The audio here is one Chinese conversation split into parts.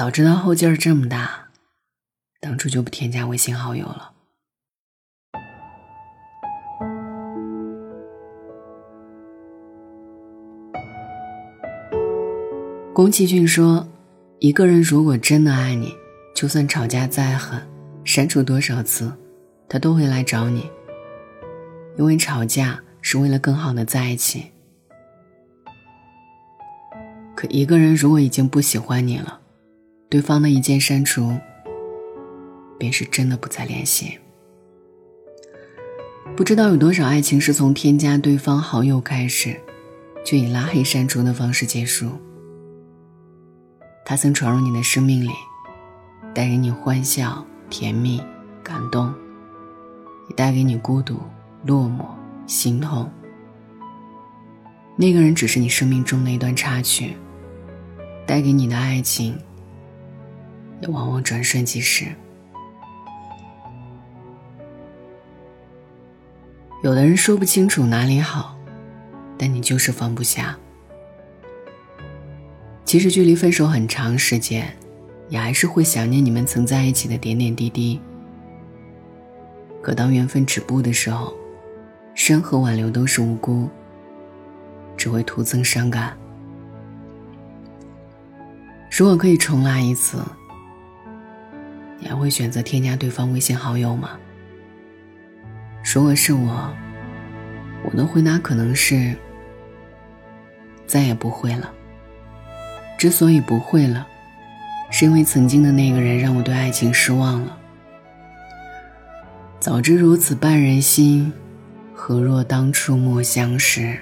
早知道后劲儿这么大，当初就不添加微信好友了。宫崎骏说：“一个人如果真的爱你，就算吵架再狠，删除多少次，他都会来找你。因为吵架是为了更好的在一起。可一个人如果已经不喜欢你了，对方的一键删除，便是真的不再联系。不知道有多少爱情是从添加对方好友开始，就以拉黑删除的方式结束。”他曾闯入你的生命里，带给你欢笑、甜蜜、感动，也带给你孤独、落寞、心痛。那个人只是你生命中的一段插曲，带给你的爱情，也往往转瞬即逝。有的人说不清楚哪里好，但你就是放不下。其实距离分手很长时间，也还是会想念你们曾在一起的点点滴滴。可当缘分止步的时候，山河挽留都是无辜，只会徒增伤感。如果可以重来一次，你还会选择添加对方微信好友吗？如果是我，我的回答可能是再也不会了。之所以不会了，是因为曾经的那个人让我对爱情失望了。早知如此绊人心，何若当初莫相识？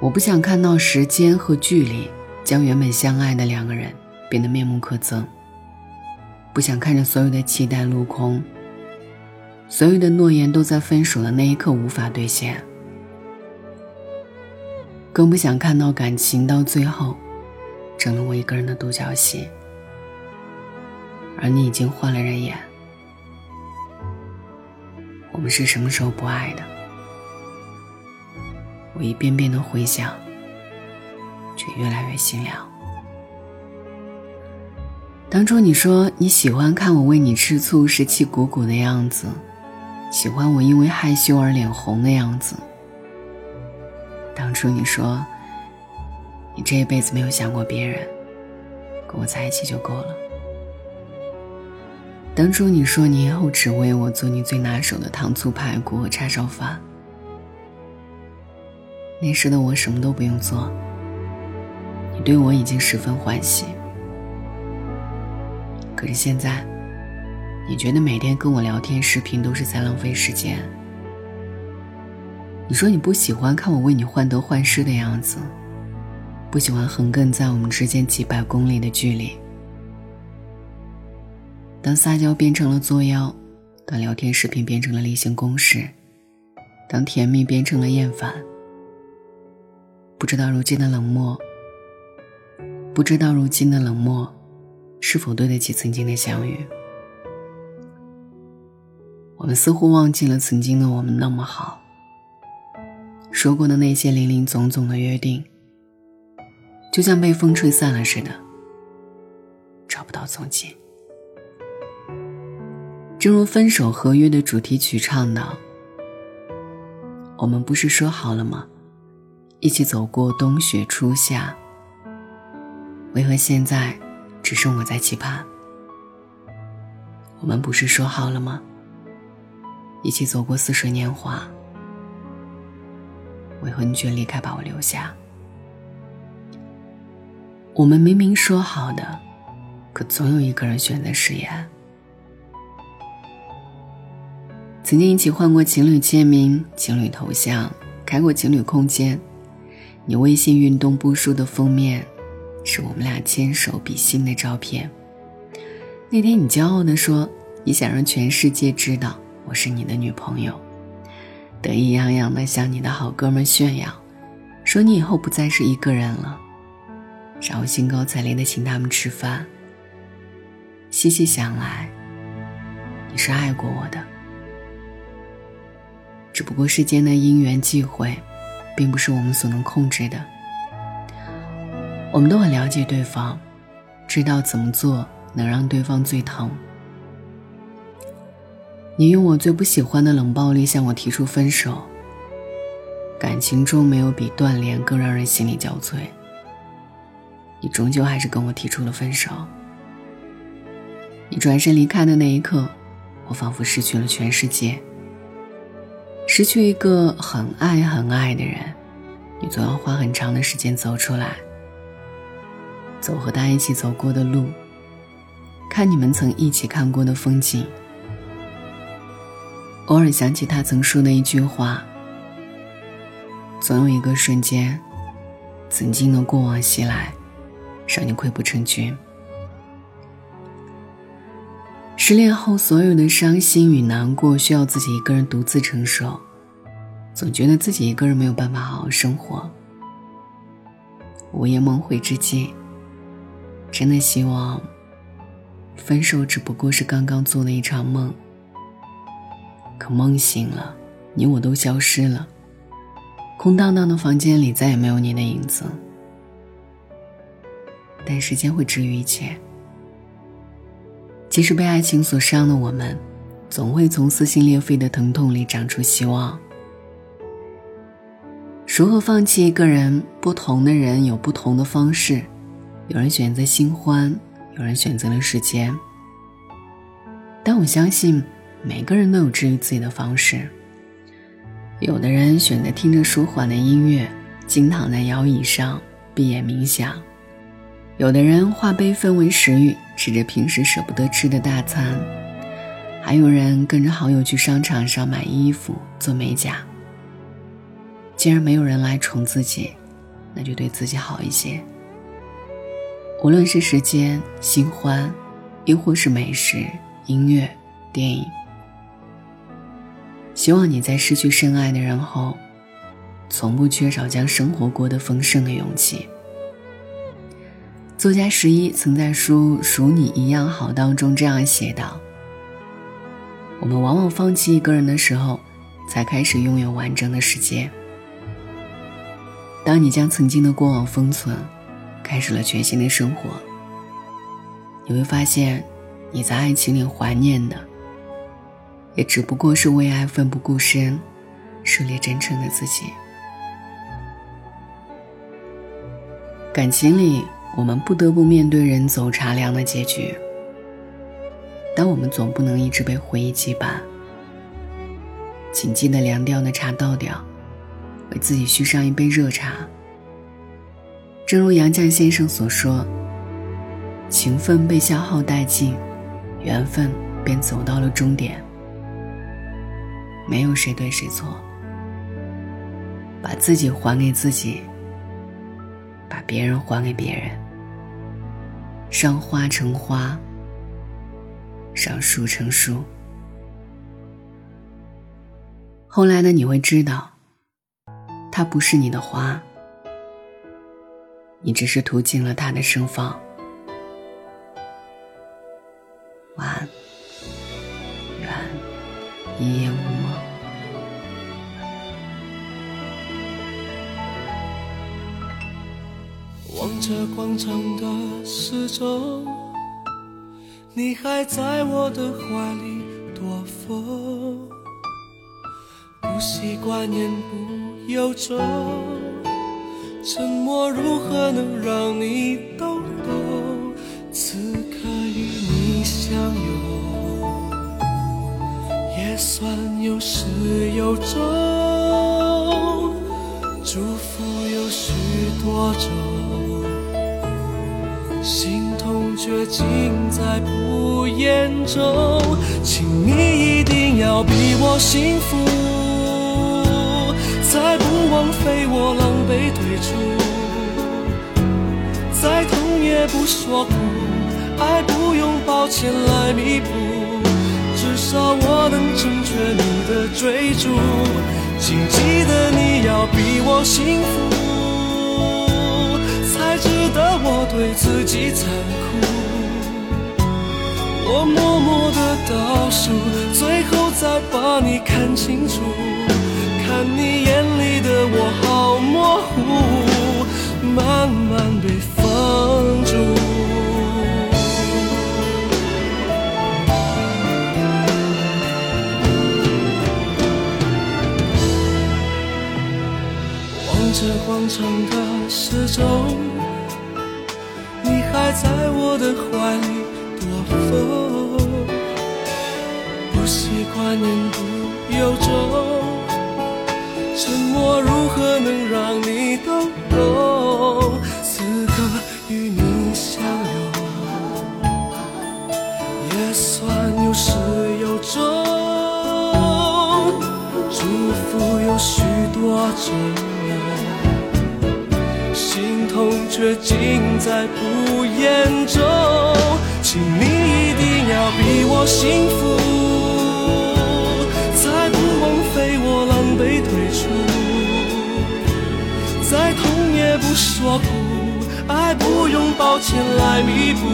我不想看到时间和距离将原本相爱的两个人变得面目可憎。不想看着所有的期待落空，所有的诺言都在分手的那一刻无法兑现。更不想看到感情到最后，成了我一个人的独角戏，而你已经换了人演。我们是什么时候不爱的？我一遍遍的回想，却越来越心凉。当初你说你喜欢看我为你吃醋时气鼓鼓的样子，喜欢我因为害羞而脸红的样子。当初你说，你这一辈子没有想过别人，跟我在一起就够了。当初你说你以后只为我做你最拿手的糖醋排骨和叉烧饭，那时的我什么都不用做，你对我已经十分欢喜。可是现在，你觉得每天跟我聊天视频都是在浪费时间。你说你不喜欢看我为你患得患失的样子，不喜欢横亘在我们之间几百公里的距离。当撒娇变成了作妖，当聊天视频变成了例行公事，当甜蜜变成了厌烦，不知道如今的冷漠，不知道如今的冷漠，是否对得起曾经的相遇？我们似乎忘记了曾经的我们那么好。说过的那些零零总总的约定，就像被风吹散了似的，找不到踪迹。正如《分手合约》的主题曲唱的：“我们不是说好了吗？一起走过冬雪初夏，为何现在只剩我在期盼？我们不是说好了吗？一起走过似水年华。”为何你却离开，把我留下？我们明明说好的，可总有一个人选择食言。曾经一起换过情侣签名、情侣头像，开过情侣空间。你微信运动步数的封面，是我们俩牵手比心的照片。那天你骄傲的说：“你想让全世界知道我是你的女朋友。”得意洋洋地向你的好哥们炫耀，说你以后不再是一个人了，然后兴高采烈地请他们吃饭。细细想来，你是爱过我的，只不过世间的因缘际会，并不是我们所能控制的。我们都很了解对方，知道怎么做能让对方最疼。你用我最不喜欢的冷暴力向我提出分手。感情中没有比断联更让人心力交瘁。你终究还是跟我提出了分手。你转身离开的那一刻，我仿佛失去了全世界。失去一个很爱很爱的人，你总要花很长的时间走出来，走和他一起走过的路，看你们曾一起看过的风景。偶尔想起他曾说的一句话。总有一个瞬间，曾经的过往袭来，让你溃不成军。失恋后，所有的伤心与难过需要自己一个人独自承受，总觉得自己一个人没有办法好好生活。午夜梦回之际，真的希望，分手只不过是刚刚做的一场梦。可梦醒了，你我都消失了。空荡荡的房间里再也没有你的影子，但时间会治愈一切。即使被爱情所伤的我们，总会从撕心裂肺的疼痛里长出希望。如何放弃一个人？不同的人有不同的方式，有人选择新欢，有人选择了时间。但我相信，每个人都有治愈自己的方式。有的人选择听着舒缓的音乐，静躺在摇椅上闭眼冥想；有的人化悲愤为食欲，吃着平时舍不得吃的大餐；还有人跟着好友去商场上买衣服、做美甲。既然没有人来宠自己，那就对自己好一些。无论是时间、新欢，亦或是美食、音乐、电影。希望你在失去深爱的人后，从不缺少将生活过得丰盛的勇气。作家十一曾在书《如你一样好》当中这样写道：“我们往往放弃一个人的时候，才开始拥有完整的世界。当你将曾经的过往封存，开始了全新的生活，你会发现，你在爱情里怀念的。”也只不过是为爱奋不顾身、热烈真诚的自己。感情里，我们不得不面对人走茶凉的结局，但我们总不能一直被回忆羁绊。请记得凉掉的茶倒掉，为自己续上一杯热茶。正如杨绛先生所说：“情分被消耗殆尽，缘分便走到了终点。”没有谁对谁错，把自己还给自己，把别人还给别人，赏花成花，赏树成树。后来的你会知道，它不是你的花，你只是途经了他的盛放。晚安，愿一夜无梦。望着广场的时钟，你还在我的怀里躲风，不习惯言不由衷，沉默如何能让你懂懂？此刻与你相拥，也算有始有终，祝福有许多种。心痛却尽在不言中，请你一定要比我幸福，再不枉费我狼狈退出，再痛也不说苦，爱不用抱歉来弥补，至少我能成全你的追逐，请记得你要比我幸福。才值得我对自己残酷。我默默的倒数，最后再把你看清楚。看你眼里的我好模糊，慢慢被封住。望着广场的时钟，你还在我的怀里躲风，不习惯言不由衷。沉默如何能让你懂？此刻与你相拥，也算有始有终，祝福有许多种。痛却尽在不言中，请你一定要比我幸福，才不枉费我狼狈退不说苦，爱不用抱歉来弥补，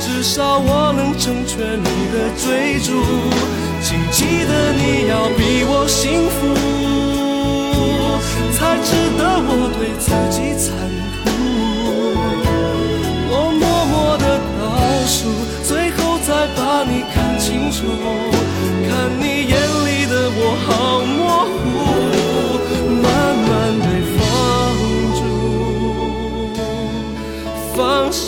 至少我能成全你的追逐。请记得你要比我幸福。才值得我对自己残酷。我默默的倒数，最后再把你看清楚。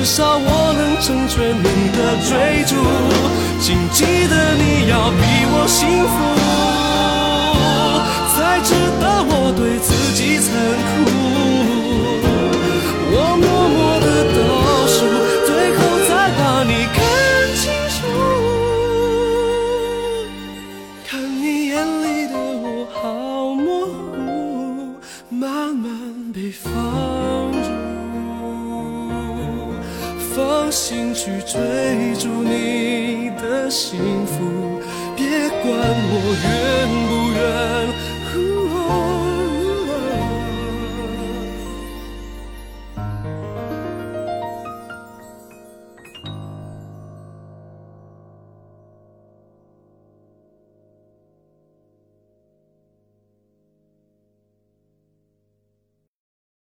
至少我能成全你的追逐。请记得你要比我幸福，才值得我对自己残酷。幸福，别管我愿。